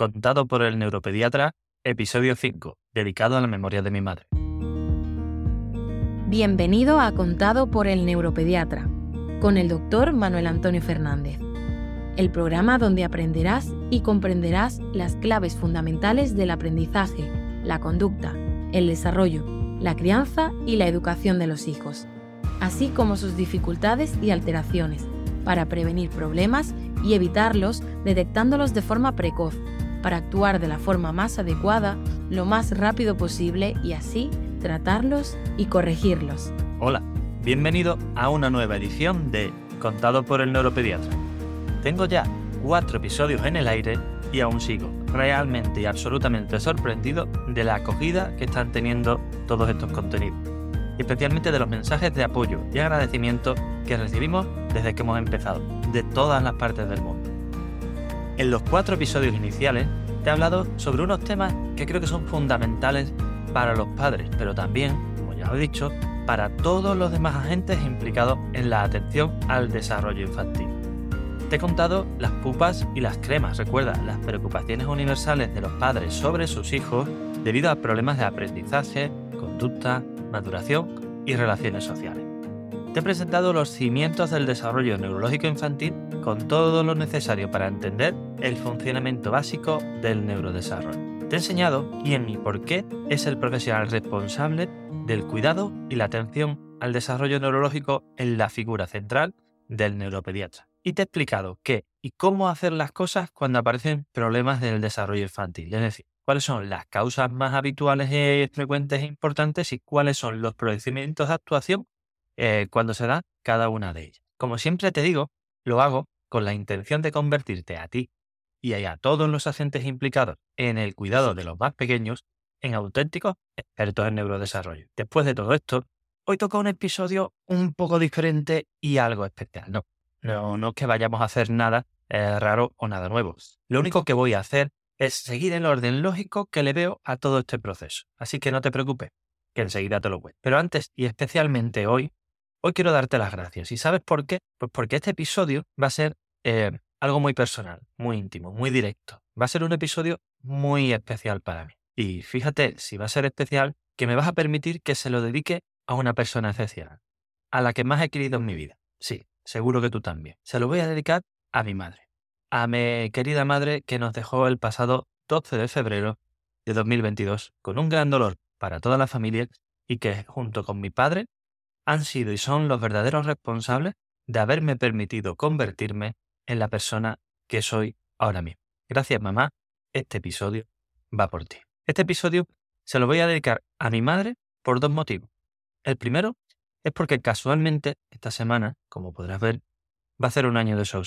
Contado por el neuropediatra, episodio 5, dedicado a la memoria de mi madre. Bienvenido a Contado por el neuropediatra, con el doctor Manuel Antonio Fernández. El programa donde aprenderás y comprenderás las claves fundamentales del aprendizaje, la conducta, el desarrollo, la crianza y la educación de los hijos, así como sus dificultades y alteraciones, para prevenir problemas y evitarlos detectándolos de forma precoz para actuar de la forma más adecuada lo más rápido posible y así tratarlos y corregirlos. Hola, bienvenido a una nueva edición de Contado por el Neuropediatra. Tengo ya cuatro episodios en el aire y aún sigo realmente y absolutamente sorprendido de la acogida que están teniendo todos estos contenidos, especialmente de los mensajes de apoyo y agradecimiento que recibimos desde que hemos empezado, de todas las partes del mundo. En los cuatro episodios iniciales te he hablado sobre unos temas que creo que son fundamentales para los padres, pero también, como ya lo he dicho, para todos los demás agentes implicados en la atención al desarrollo infantil. Te he contado las pupas y las cremas, recuerda, las preocupaciones universales de los padres sobre sus hijos debido a problemas de aprendizaje, conducta, maduración y relaciones sociales. Te he presentado los cimientos del desarrollo neurológico infantil con todo lo necesario para entender el funcionamiento básico del neurodesarrollo. Te he enseñado quién y por qué es el profesional responsable del cuidado y la atención al desarrollo neurológico en la figura central del neuropediatra. Y te he explicado qué y cómo hacer las cosas cuando aparecen problemas del desarrollo infantil. Es decir, cuáles son las causas más habituales frecuentes e importantes y cuáles son los procedimientos de actuación eh, cuando se da cada una de ellas. Como siempre te digo, lo hago con la intención de convertirte a ti y a todos los agentes implicados en el cuidado de los más pequeños en auténticos expertos en neurodesarrollo. Después de todo esto, hoy toca un episodio un poco diferente y algo especial. No, no, no que vayamos a hacer nada eh, raro o nada nuevo. Lo único que voy a hacer es seguir el orden lógico que le veo a todo este proceso. Así que no te preocupes, que enseguida te lo cuento. Pero antes y especialmente hoy, Hoy quiero darte las gracias. ¿Y sabes por qué? Pues porque este episodio va a ser eh, algo muy personal, muy íntimo, muy directo. Va a ser un episodio muy especial para mí. Y fíjate, si va a ser especial, que me vas a permitir que se lo dedique a una persona especial, a la que más he querido en mi vida. Sí, seguro que tú también. Se lo voy a dedicar a mi madre, a mi querida madre que nos dejó el pasado 12 de febrero de 2022 con un gran dolor para toda la familia y que junto con mi padre han sido y son los verdaderos responsables de haberme permitido convertirme en la persona que soy ahora mismo. Gracias mamá, este episodio va por ti. Este episodio se lo voy a dedicar a mi madre por dos motivos. El primero es porque casualmente esta semana, como podrás ver, va a ser un año de su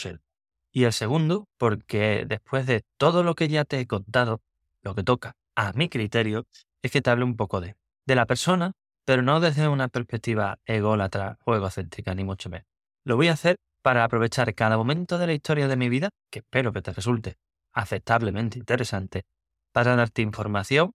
Y el segundo, porque después de todo lo que ya te he contado, lo que toca a mi criterio es que te hable un poco de, de la persona pero no desde una perspectiva ególatra o egocéntrica, ni mucho menos. Lo voy a hacer para aprovechar cada momento de la historia de mi vida, que espero que te resulte aceptablemente interesante, para darte información,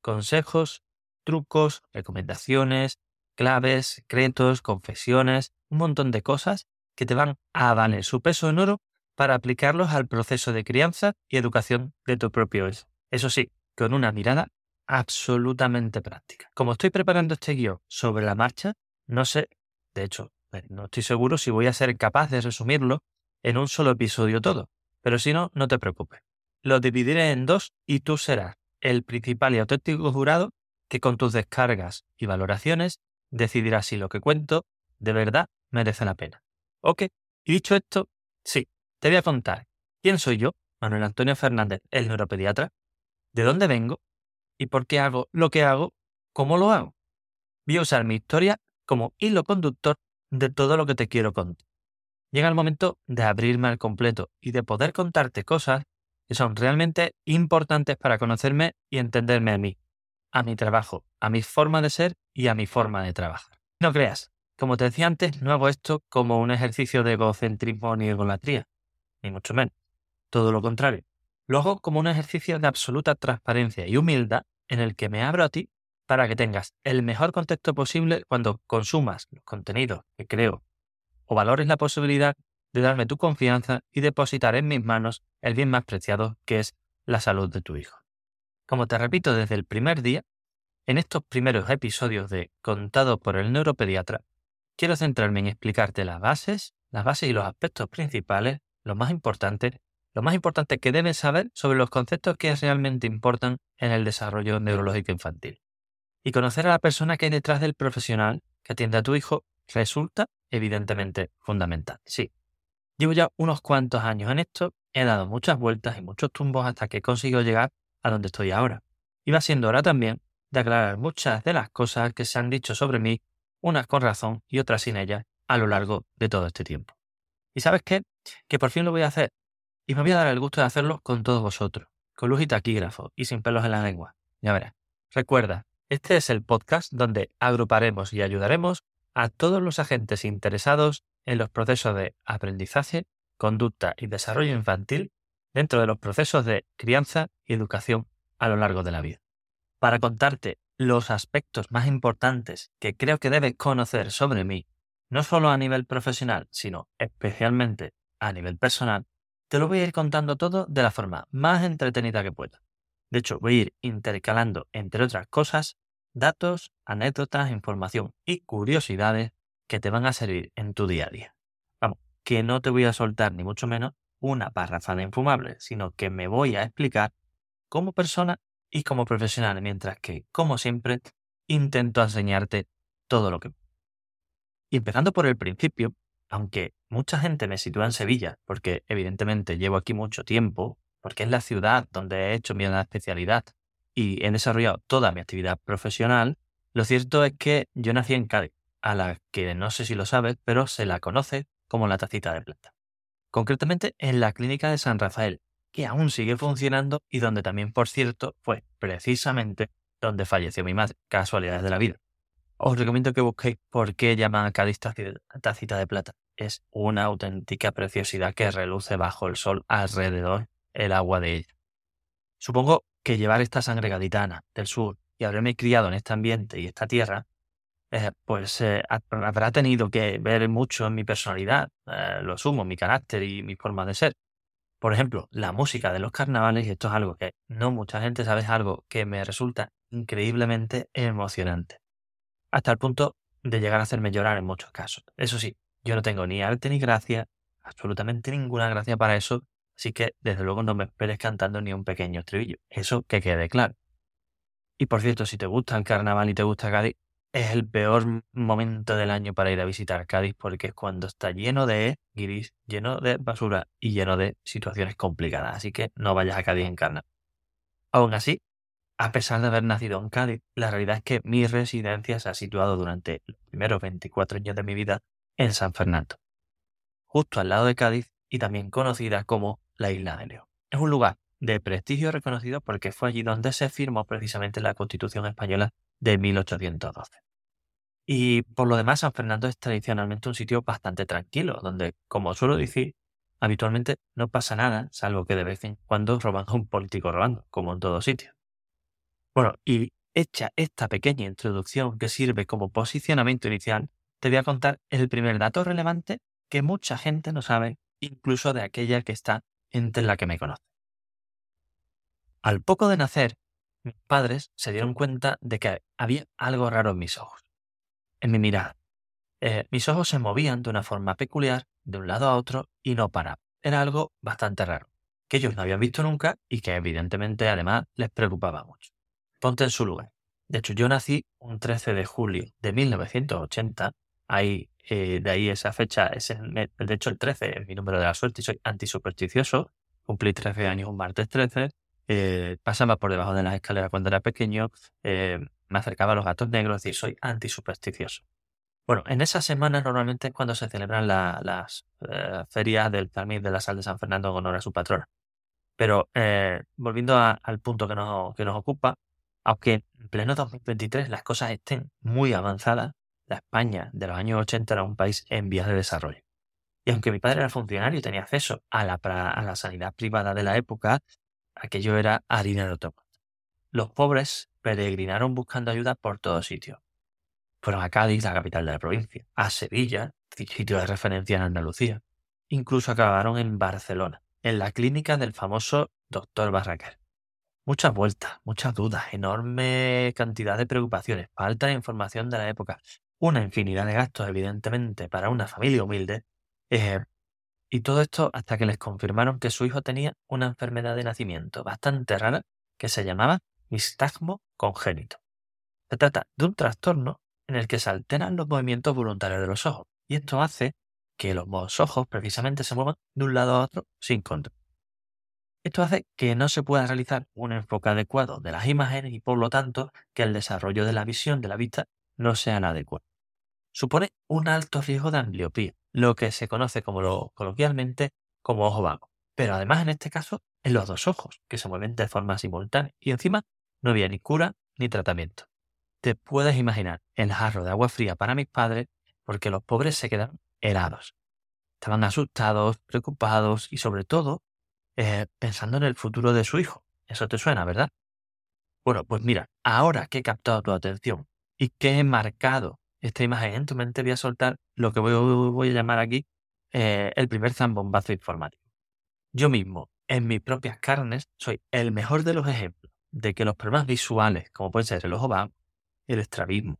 consejos, trucos, recomendaciones, claves, secretos, confesiones, un montón de cosas que te van a valer su peso en oro para aplicarlos al proceso de crianza y educación de tu propio hijo. Eso sí, con una mirada absolutamente práctica. Como estoy preparando este guion sobre la marcha, no sé, de hecho, eh, no estoy seguro si voy a ser capaz de resumirlo en un solo episodio todo, pero si no, no te preocupes. Lo dividiré en dos y tú serás el principal y auténtico jurado que con tus descargas y valoraciones decidirás si lo que cuento de verdad merece la pena. ¿Ok? Y dicho esto, sí, te voy a contar quién soy yo, Manuel Antonio Fernández, el neuropediatra, de dónde vengo y por qué hago lo que hago, cómo lo hago. Voy a usar mi historia como hilo conductor de todo lo que te quiero contar. Llega el momento de abrirme al completo y de poder contarte cosas que son realmente importantes para conocerme y entenderme a mí, a mi trabajo, a mi forma de ser y a mi forma de trabajar. No creas, como te decía antes, no hago esto como un ejercicio de egocentrismo ni egolatría, ni mucho menos. Todo lo contrario. Lo hago como un ejercicio de absoluta transparencia y humildad en el que me abro a ti para que tengas el mejor contexto posible cuando consumas los contenidos que creo o valores la posibilidad de darme tu confianza y depositar en mis manos el bien más preciado que es la salud de tu hijo. Como te repito desde el primer día, en estos primeros episodios de Contado por el neuropediatra, quiero centrarme en explicarte las bases, las bases y los aspectos principales, los más importantes, lo más importante que debes saber sobre los conceptos que realmente importan en el desarrollo neurológico infantil. Y conocer a la persona que hay detrás del profesional que atiende a tu hijo resulta evidentemente fundamental. Sí, llevo ya unos cuantos años en esto, he dado muchas vueltas y muchos tumbos hasta que he conseguido llegar a donde estoy ahora. Y va siendo hora también de aclarar muchas de las cosas que se han dicho sobre mí, unas con razón y otras sin ellas, a lo largo de todo este tiempo. ¿Y sabes qué? Que por fin lo voy a hacer. Y me voy a dar el gusto de hacerlo con todos vosotros, con luz y taquígrafo y sin pelos en la lengua. Ya verás. Recuerda, este es el podcast donde agruparemos y ayudaremos a todos los agentes interesados en los procesos de aprendizaje, conducta y desarrollo infantil dentro de los procesos de crianza y educación a lo largo de la vida. Para contarte los aspectos más importantes que creo que debes conocer sobre mí, no solo a nivel profesional, sino especialmente a nivel personal, te lo voy a ir contando todo de la forma más entretenida que pueda. De hecho, voy a ir intercalando, entre otras cosas, datos, anécdotas, información y curiosidades que te van a servir en tu día a día. Vamos, que no te voy a soltar ni mucho menos una parrafada infumable, sino que me voy a explicar como persona y como profesional, mientras que, como siempre, intento enseñarte todo lo que... Y empezando por el principio, aunque mucha gente me sitúa en Sevilla, porque evidentemente llevo aquí mucho tiempo, porque es la ciudad donde he hecho mi especialidad y he desarrollado toda mi actividad profesional, lo cierto es que yo nací en Cádiz, a la que no sé si lo sabes, pero se la conoce como la tacita de plata. Concretamente en la clínica de San Rafael, que aún sigue funcionando y donde también, por cierto, fue precisamente donde falleció mi madre, casualidades de la vida. Os recomiendo que busquéis por qué llaman a Cádiz tacita de plata. Es una auténtica preciosidad que reluce bajo el sol alrededor el agua de ella. Supongo que llevar esta sangre gaditana del sur y haberme criado en este ambiente y esta tierra, eh, pues eh, habrá tenido que ver mucho en mi personalidad, eh, lo sumo, mi carácter y mi forma de ser. Por ejemplo, la música de los carnavales, y esto es algo que no mucha gente sabe, es algo que me resulta increíblemente emocionante. Hasta el punto de llegar a hacerme llorar en muchos casos. Eso sí, yo no tengo ni arte ni gracia, absolutamente ninguna gracia para eso, Así que, desde luego, no me esperes cantando ni un pequeño estribillo. Eso que quede claro. Y por cierto, si te gusta el carnaval y te gusta Cádiz, es el peor momento del año para ir a visitar Cádiz porque es cuando está lleno de guiris, lleno de basura y lleno de situaciones complicadas. Así que no vayas a Cádiz en carnaval. Aún así, a pesar de haber nacido en Cádiz, la realidad es que mi residencia se ha situado durante los primeros 24 años de mi vida en San Fernando, justo al lado de Cádiz y también conocida como la isla de León. Es un lugar de prestigio reconocido porque fue allí donde se firmó precisamente la Constitución española de 1812. Y por lo demás, San Fernando es tradicionalmente un sitio bastante tranquilo, donde, como suelo decir, habitualmente no pasa nada, salvo que de vez en cuando roban a un político robando, como en todo sitio. Bueno, y hecha esta pequeña introducción que sirve como posicionamiento inicial, te voy a contar el primer dato relevante que mucha gente no sabe, incluso de aquella que está entre la que me conoce. Al poco de nacer, mis padres se dieron cuenta de que había algo raro en mis ojos, en mi mirada. Eh, mis ojos se movían de una forma peculiar de un lado a otro y no paraban. Era algo bastante raro, que ellos no habían visto nunca y que evidentemente además les preocupaba mucho. Ponte en su lugar. De hecho, yo nací un 13 de julio de 1980, ahí, eh, de ahí esa fecha, es de hecho el 13 es mi número de la suerte y soy antisupersticioso. Cumplí 13 años un martes 13. Eh, pasaba por debajo de las escaleras cuando era pequeño. Eh, me acercaba a los gatos negros, es decir, soy antisupersticioso. Bueno, en esas semanas normalmente es cuando se celebran las ferias del Palmir de la Sal de San Fernando en honor a su patrona. Pero volviendo al punto que nos, que nos ocupa, aunque en pleno 2023 las cosas estén muy avanzadas, la España de los años 80 era un país en vías de desarrollo. Y aunque mi padre era funcionario y tenía acceso a la, sanidad privada de la época, aquello era harina de otro Los pobres peregrinaron buscando ayuda por todos sitios. Fueron a Cádiz, la capital de la provincia, a Sevilla, sitio de referencia en Andalucía. Incluso acabaron en Barcelona, en la clínica del famoso doctor Barraquer. Muchas vueltas, muchas dudas, enorme cantidad de preocupaciones, falta de información de la época, una infinidad de gastos, evidentemente, para una familia humilde. Eh, y todo esto hasta que les confirmaron que su hijo tenía una enfermedad de nacimiento bastante rara que se llamaba nistagmo congénito. Se trata de un trastorno en el que se alteran los movimientos voluntarios de los ojos, y esto hace que los ojos precisamente se muevan de un lado a otro sin control. Esto hace que no se pueda realizar un enfoque adecuado de las imágenes y por lo tanto que el desarrollo de la visión de la vista no sea adecuado. Supone un alto riesgo de ambliopía, lo que se conoce como coloquialmente como ojo vago. Pero además en este caso en los dos ojos, que se mueven de forma simultánea y encima no había ni cura ni tratamiento. Te puedes imaginar el jarro de agua fría para mis padres porque los pobres se quedaron helados. Estaban asustados, preocupados y sobre todo eh, pensando en el futuro de su hijo. Eso te suena, ¿verdad? Bueno, pues mira, ahora que he captado tu atención y que he marcado esta imagen en tu mente, voy a soltar lo que voy, a llamar aquí eh, el primer zambombazo informático. Yo mismo, en mis propias carnes, soy el mejor de los ejemplos de que los problemas visuales, como pueden ser el ojo vago, el estrabismo,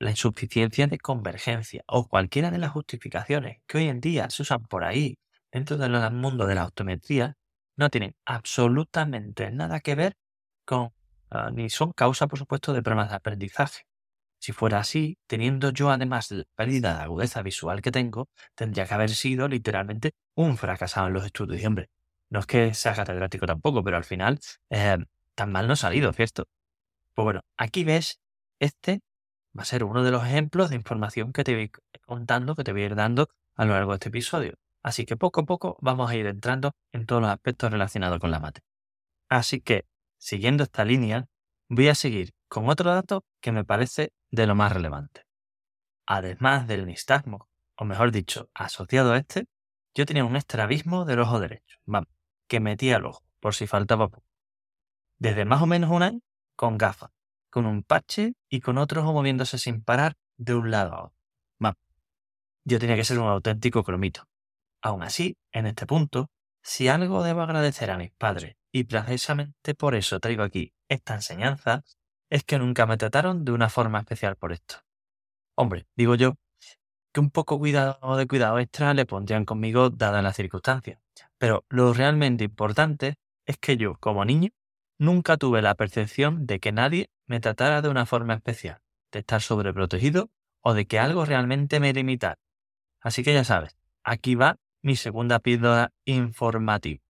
la insuficiencia de convergencia o cualquiera de las justificaciones que hoy en día se usan por ahí dentro del mundo de la optometría, no tienen absolutamente nada que ver con, ah, ni son causa, por supuesto, de problemas de aprendizaje. Si fuera así, teniendo yo además la pérdida de agudeza visual que tengo, tendría que haber sido literalmente un fracasado en los estudios. Y hombre, no es que sea catedrático tampoco, pero al final eh, tan mal no ha salido, ¿cierto? Pues bueno, aquí ves, este va a ser uno de los ejemplos de información que te voy contando, que te voy a ir dando a lo largo de este episodio. Así que poco a poco vamos a ir entrando en todos los aspectos relacionados con la mate. Así que, siguiendo esta línea, voy a seguir con otro dato que me parece de lo más relevante. Además del nistagmo, o mejor dicho, asociado a este, yo tenía un estrabismo del ojo derecho, vamos, que metía el ojo, por si faltaba poco. Desde más o menos un año, con gafas, con un parche y con otro ojo moviéndose sin parar de un lado a otro. Yo tenía que ser un auténtico cromito. Aún así, en este punto, si algo debo agradecer a mis padres, y precisamente por eso traigo aquí esta enseñanza, es que nunca me trataron de una forma especial por esto. Hombre, digo yo, que un poco cuidado de cuidado extra le pondrían conmigo dadas las circunstancias. Pero lo realmente importante es que yo, como niño, nunca tuve la percepción de que nadie me tratara de una forma especial, de estar sobreprotegido o de que algo realmente me limitara. Así que ya sabes, aquí va mi segunda píldora informativa.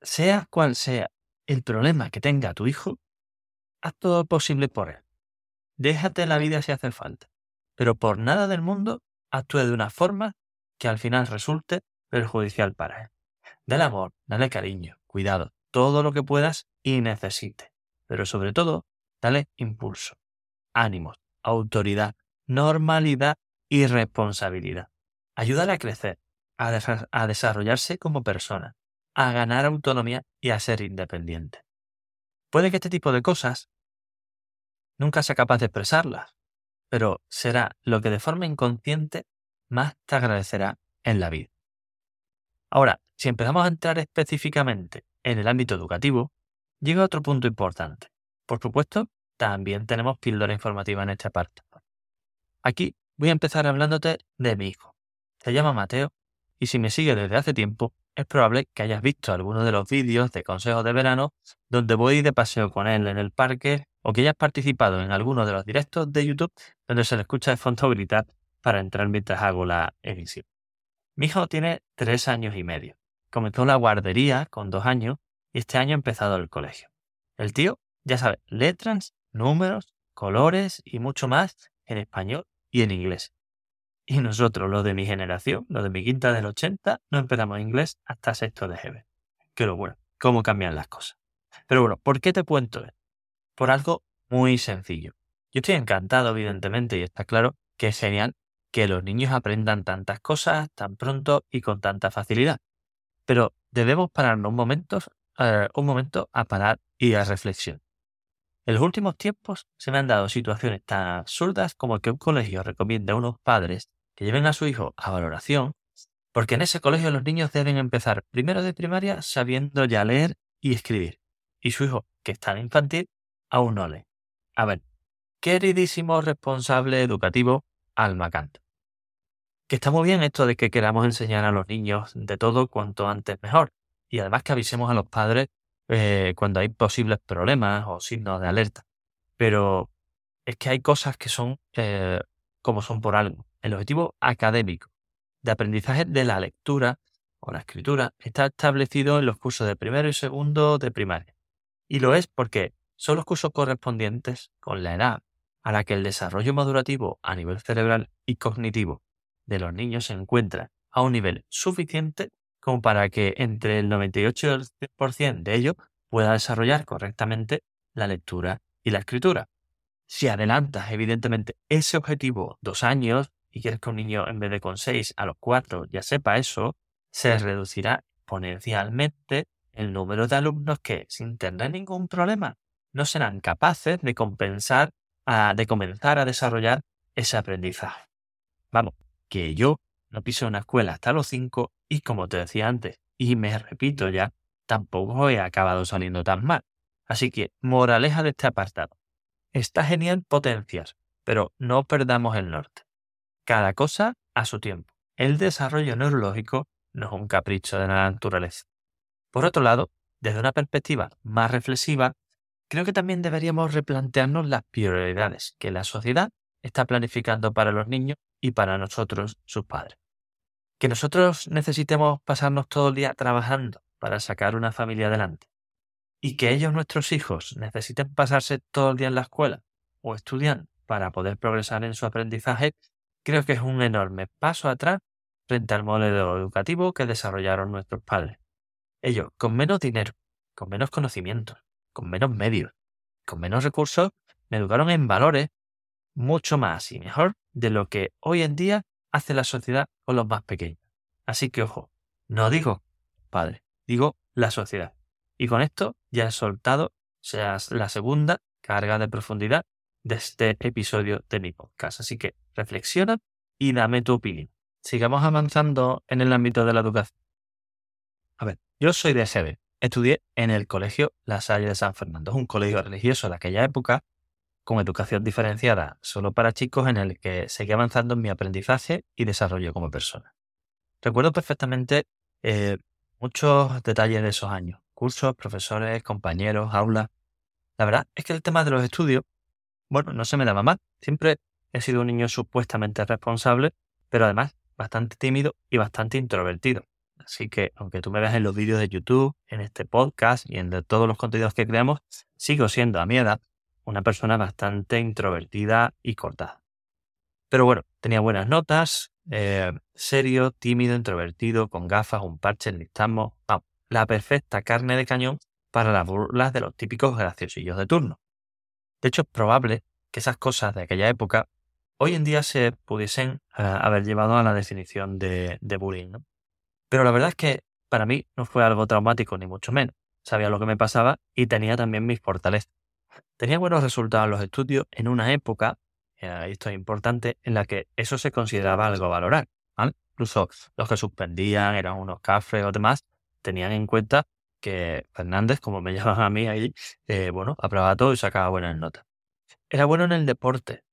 Sea cual sea el problema que tenga tu hijo, haz todo lo posible por él. Déjate la vida si hace falta, pero por nada del mundo actúe de una forma que al final resulte perjudicial para él. Dale amor, dale cariño, cuidado, todo lo que puedas y necesite, pero sobre todo, dale impulso, ánimos, autoridad, normalidad y responsabilidad. Ayúdale a crecer, a, desarrollarse como persona, a ganar autonomía y a ser independiente. Puede que este tipo de cosas nunca sea capaz de expresarlas, pero será lo que de forma inconsciente más te agradecerá en la vida. Ahora, si empezamos a entrar específicamente en el ámbito educativo, llega otro punto importante. Por supuesto, también tenemos píldora informativa en esta parte. Aquí voy a empezar hablándote de mi hijo, se llama Mateo y si me sigue desde hace tiempo, es probable que hayas visto algunos de los vídeos de consejos de verano donde voy de paseo con él en el parque o que hayas participado en alguno de los directos de YouTube donde se le escucha de fondo gritar para entrar mientras hago la emisión. Mi hijo tiene tres años y medio. Comenzó la guardería con dos años y este año ha empezado el colegio. El tío ya sabe letras, números, colores y mucho más en español y en inglés. Y nosotros, los de mi generación, los de mi quinta del 80, no empezamos inglés hasta sexto de GB. Que lo bueno, cómo cambian las cosas. Pero bueno, ¿por qué te cuento esto? Por algo muy sencillo. Yo estoy encantado, evidentemente, y está claro que es genial que los niños aprendan tantas cosas tan pronto y con tanta facilidad. Pero debemos pararnos un momento, eh, un momento a parar y a reflexión. En los últimos tiempos se me han dado situaciones tan absurdas como que un colegio recomienda a unos padres que lleven a su hijo a valoración, porque en ese colegio los niños deben empezar primero de primaria sabiendo ya leer y escribir. y su hijo, que está en infantil, aún no lee. A ver, queridísimo responsable educativo Alma Canto. Que está muy bien esto de que queramos enseñar a los niños de todo cuanto antes mejor. Y además que avisemos a los padres eh, cuando hay posibles problemas o signos de alerta. Pero es que hay cosas que son eh, como son por algo. El objetivo académico de aprendizaje de la lectura o la escritura está establecido en los cursos de primero y segundo de primaria. Y lo es porque son los cursos correspondientes con la edad a la que el desarrollo madurativo a nivel cerebral y cognitivo de los niños se encuentra a un nivel suficiente como para que entre el 98 y el 100% de ellos pueda desarrollar correctamente la lectura y la escritura. Si adelantas, evidentemente, ese objetivo dos años y quieres que un niño en vez de con seis a los cuatro ya sepa eso, se reducirá exponencialmente el número de alumnos que, sin tener ningún problema, no serán capaces de compensar, de comenzar a desarrollar ese aprendizaje. Vamos, que yo no piso una escuela hasta los cinco y como te decía antes, y me repito ya, tampoco he acabado saliendo tan mal. Así que, moraleja de este apartado. Está genial potencias, pero no perdamos el norte. Cada cosa a su tiempo. El desarrollo neurológico no es un capricho de la naturaleza. Por otro lado, desde una perspectiva más reflexiva, creo que también deberíamos replantearnos las prioridades que la sociedad está planificando para los niños y para nosotros, sus padres. Que nosotros necesitemos pasarnos todo el día trabajando para sacar una familia adelante y que ellos, nuestros hijos, necesiten pasarse todo el día en la escuela o estudiando para poder progresar en su aprendizaje, creo que es un enorme paso atrás frente al modelo educativo que desarrollaron nuestros padres. Ellos, con menos dinero, con menos conocimientos, con menos medios, con menos recursos, me educaron en valores mucho más y mejor de lo que hoy en día hace la sociedad con los más pequeños. Así que ojo, no digo padre, digo la sociedad. Y con esto ya he soltado la segunda carga de profundidad de este episodio de mi podcast. Así que reflexiona y dame tu opinión. Sigamos avanzando en el ámbito de la educación. A ver, yo soy de SB. Estudié en el colegio La Salle de San Fernando. Es un colegio religioso de aquella época con educación diferenciada solo para chicos en el que seguí avanzando en mi aprendizaje y desarrollo como persona. Recuerdo perfectamente eh, muchos detalles de esos años. Cursos, profesores, compañeros, aulas. La verdad es que el tema de los estudios, bueno, no se me daba mal. Siempre he sido un niño supuestamente responsable, pero además bastante tímido y bastante introvertido. Así que, aunque tú me veas en los vídeos de YouTube, en este podcast y en todos los contenidos que creamos, sigo siendo a mi edad una persona bastante introvertida y cortada. Pero bueno, tenía buenas notas, eh, serio, tímido, introvertido, con gafas, un parche, vamos, la perfecta carne de cañón para las burlas de los típicos graciosillos de turno. De hecho, es probable que esas cosas de aquella época hoy en día se pudiesen eh, haber llevado a la definición de, bullying. Pero la verdad es que para mí no fue algo traumático, ni mucho menos. Sabía lo que me pasaba y tenía también mis fortalezas. Tenía buenos resultados en los estudios en una época, eh, esto es importante, en la que eso se consideraba algo valorar. Incluso los que suspendían eran unos cafres o demás, tenían en cuenta que Fernández, como me llaman a mí ahí, eh, bueno, aprobaba todo y sacaba buenas notas. Era bueno en el deporte,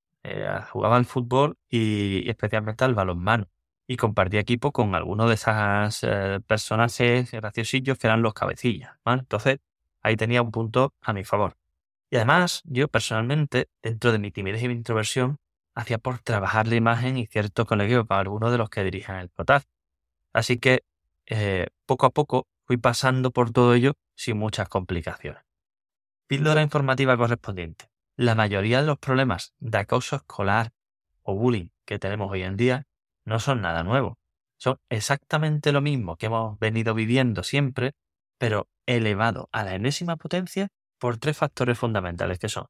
jugaba al fútbol y, especialmente al balonmano. Y compartía equipo con algunos de esas eh, personajes graciosillos que eran los cabecillas. Entonces, ahí tenía un punto a mi favor. Y además, yo personalmente, dentro de mi timidez y mi introversión, hacía por trabajar la imagen y cierto colegio para algunos de los que dirigen el POTAF. Así que, eh, poco a poco, fui pasando por todo ello sin muchas complicaciones. Píldora informativa correspondiente. La mayoría de los problemas de acoso escolar o bullying que tenemos hoy en día no son nada nuevo. Son exactamente lo mismo que hemos venido viviendo siempre, pero elevado a la enésima potencia por tres factores fundamentales que son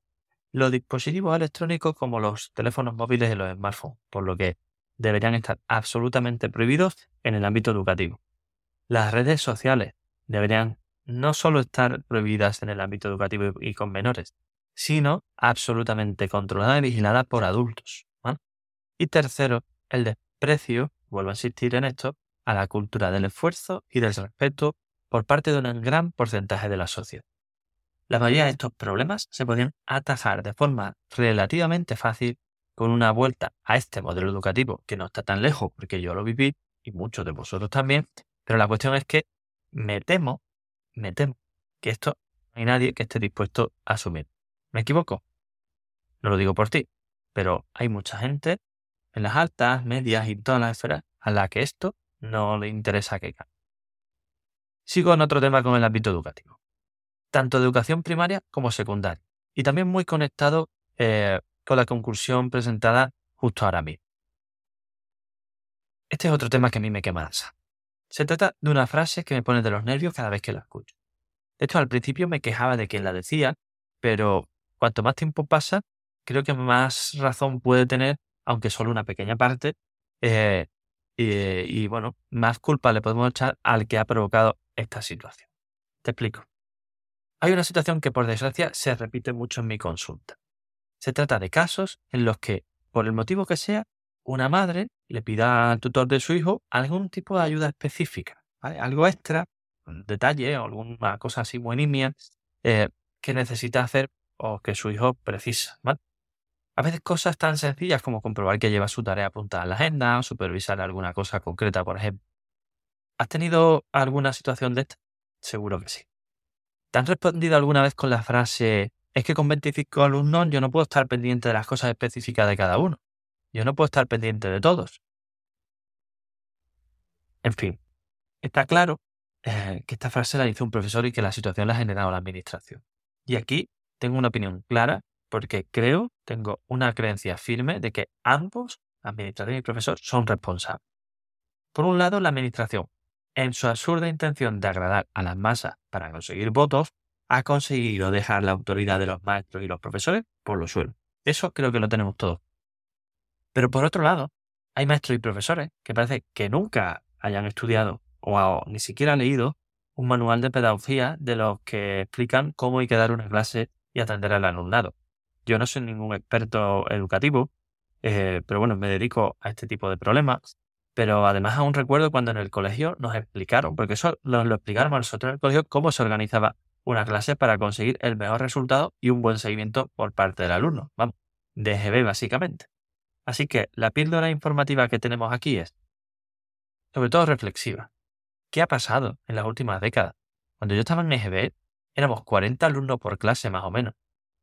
los dispositivos electrónicos como los teléfonos móviles y los smartphones, por lo que deberían estar absolutamente prohibidos en el ámbito educativo. Las redes sociales deberían no solo estar prohibidas en el ámbito educativo y con menores, sino absolutamente controlada y vigilada por adultos. Y tercero, el desprecio, vuelvo a insistir en esto, a la cultura del esfuerzo y del respeto por parte de un gran porcentaje de la sociedad. La mayoría de estos problemas se podían atajar de forma relativamente fácil con una vuelta a este modelo educativo que no está tan lejos porque yo lo viví y muchos de vosotros también, pero la cuestión es que me temo, me temo que esto no hay nadie que esté dispuesto a asumir. ¿Me equivoco? No lo digo por ti, pero hay mucha gente en las altas, medias y todas las esferas a la que esto no le interesa que cambie. Sigo en otro tema con el ámbito educativo, tanto educación primaria como secundaria, y también muy conectado eh, con la conclusión presentada justo ahora mismo. Este es otro tema que a mí me quema la Se trata de una frase que me pone de los nervios cada vez que la escucho. De hecho, al principio me quejaba de quien la decía, pero cuanto más tiempo pasa, creo que más razón puede tener, aunque solo una pequeña parte, eh, y, bueno, más culpa le podemos echar al que ha provocado esta situación. Te explico. Hay una situación que por desgracia se repite mucho en mi consulta. Se trata de casos en los que, por el motivo que sea, una madre le pida al tutor de su hijo algún tipo de ayuda específica, algo extra, un detalle o alguna cosa así buenimia eh, que necesita hacer o que su hijo precisa. A veces cosas tan sencillas como comprobar que lleva su tarea apuntada en la agenda o supervisar alguna cosa concreta, por ejemplo. ¿Has tenido alguna situación de esta? Seguro que sí. ¿Te han respondido alguna vez con la frase es que con 25 alumnos yo no puedo estar pendiente de las cosas específicas de cada uno? Yo no puedo estar pendiente de todos. En fin, está claro eh, que esta frase la hizo un profesor y que la situación la ha generado la administración. Y aquí tengo una opinión clara porque creo, tengo una creencia firme de que ambos, administración y profesor, son responsables. Por un lado, la administración, en su absurda intención de agradar a las masas para conseguir votos, ha conseguido dejar la autoridad de los maestros y los profesores por los suelos. Eso creo que lo tenemos todos pero por otro lado, hay maestros y profesores que parece que nunca hayan estudiado o ni siquiera leído un manual de pedagogía de los que explican cómo hay que dar una clase y atender al alumnado. Yo no soy ningún experto educativo, eh, pero bueno, me dedico a este tipo de problemas. Pero además aún recuerdo cuando en el colegio nos explicaron, porque eso nos lo explicaron a nosotros en el colegio, cómo se organizaba una clase para conseguir el mejor resultado y un buen seguimiento por parte del alumno. Vamos, DGB básicamente. Así que la píldora informativa que tenemos aquí es, sobre todo reflexiva. ¿Qué ha pasado en las últimas décadas? Cuando yo estaba en EGB, éramos 40 alumnos por clase más o menos.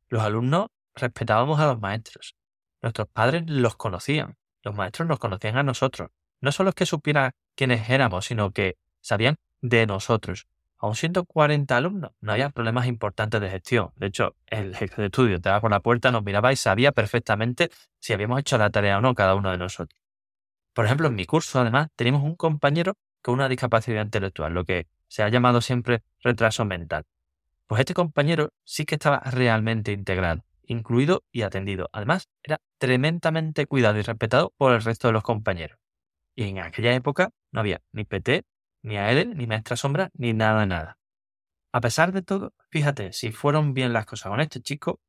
Los alumnos respetábamos a los maestros. Nuestros padres los conocían. Los maestros nos conocían a nosotros. No solo es que supieran quiénes éramos, sino que sabían de nosotros aun siendo 40 alumnos, no había problemas importantes de gestión. De hecho, el jefe de estudio te por la puerta, nos miraba y sabía perfectamente si habíamos hecho la tarea o no cada uno de nosotros. Por ejemplo, en mi curso, además, teníamos un compañero con una discapacidad intelectual, lo que se ha llamado siempre retraso mental. Pues este compañero sí que estaba realmente integrado, incluido y atendido. Además, era tremendamente cuidado y respetado por el resto de los compañeros. Y en aquella época no había ni PT, ni a él, ni maestra sombra, ni nada, nada. A pesar de todo, fíjate, si fueron bien las cosas con este chico,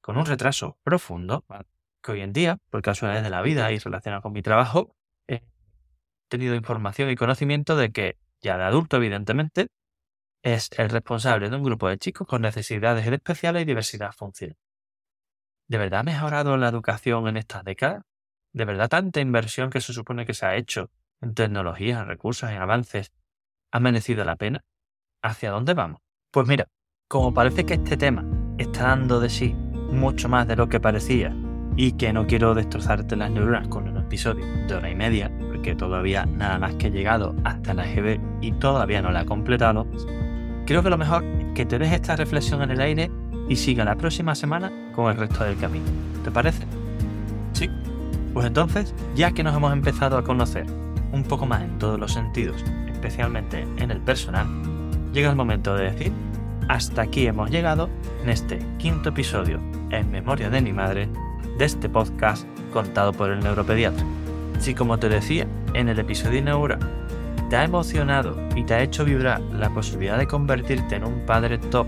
con un retraso profundo, que hoy en día, por casualidades de la vida y relacionado con mi trabajo, he tenido información y conocimiento de que, ya de adulto evidentemente, es el responsable de un grupo de chicos con necesidades especiales y diversidad funcional. ¿De verdad ha mejorado la educación en estas décadas? ¿De verdad tanta inversión que se supone que se ha hecho en tecnología, en recursos, en avances, ha merecido la pena? ¿Hacia dónde vamos? Pues mira, como parece que este tema está dando de sí mucho más de lo que parecía y que no quiero destrozarte las neuronas con un episodio de hora y media, porque todavía nada más que he llegado hasta la GB y todavía no la he completado, creo que lo mejor es que te dejes esta reflexión en el aire y siga la próxima semana con el resto del camino. ¿Te parece? Sí. Pues entonces, ya que nos hemos empezado a conocer un poco más en todos los sentidos, especialmente en el personal, llega el momento de decir, hasta aquí hemos llegado en este quinto episodio en memoria de mi madre de este podcast contado por el neuropediatra. Si como te decía en el episodio inaugural, te ha emocionado y te ha hecho vibrar la posibilidad de convertirte en un padre top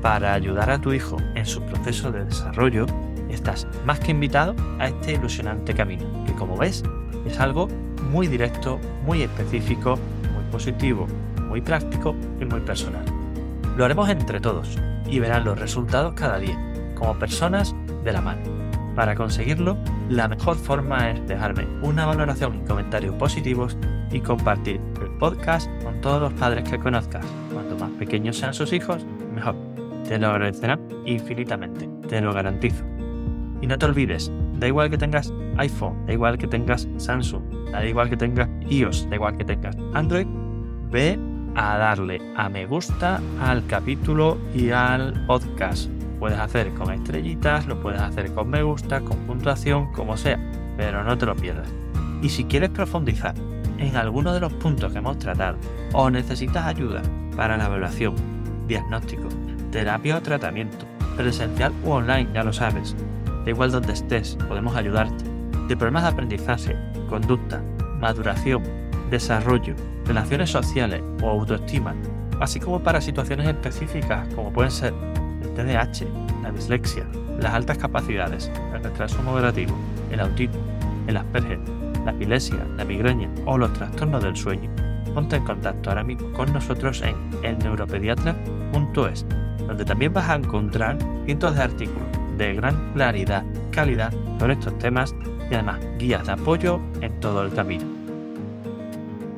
para ayudar a tu hijo en su proceso de desarrollo, estás más que invitado a este ilusionante camino, que como ves es algo muy directo, muy específico, muy positivo, muy práctico y muy personal. Lo haremos entre todos y verán los resultados cada día, como personas de la mano. Para conseguirlo, la mejor forma es dejarme una valoración y comentarios positivos y compartir el podcast con todos los padres que conozcas. Cuanto más pequeños sean sus hijos, mejor. Te lo agradecerán infinitamente, te lo garantizo. Y no te olvides, da igual que tengas iPhone, da igual que tengas Samsung, da igual que tengas iOS, da igual que tengas Android, ve a darle a me gusta al capítulo y al podcast. Puedes hacer con estrellitas, lo puedes hacer con me gusta, con puntuación, como sea, pero no te lo pierdas. Y si quieres profundizar en alguno de los puntos que hemos tratado o necesitas ayuda para la evaluación, diagnóstico, terapia o tratamiento, presencial u online, ya lo sabes, da igual donde estés, podemos ayudarte. De problemas de aprendizaje, conducta, maduración, desarrollo, relaciones sociales o autoestima, así como para situaciones específicas como pueden ser el TDAH, la dislexia, las altas capacidades, el retraso moderativo, el autismo, el Asperger, la epilepsia, la migraña o los trastornos del sueño, ponte en contacto ahora mismo con nosotros en elneuropediatra.es, donde también vas a encontrar cientos de artículos de gran claridad, calidad sobre estos temas y además guías de apoyo en todo el camino.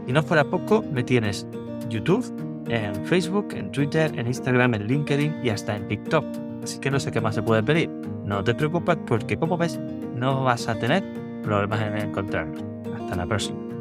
Y no fuera poco, me tienes YouTube, en Facebook, en Twitter, en Instagram, en LinkedIn y hasta en TikTok. Así que no sé qué más se puede pedir. No te preocupes porque como ves no vas a tener problemas en encontrarnos. Hasta la próxima.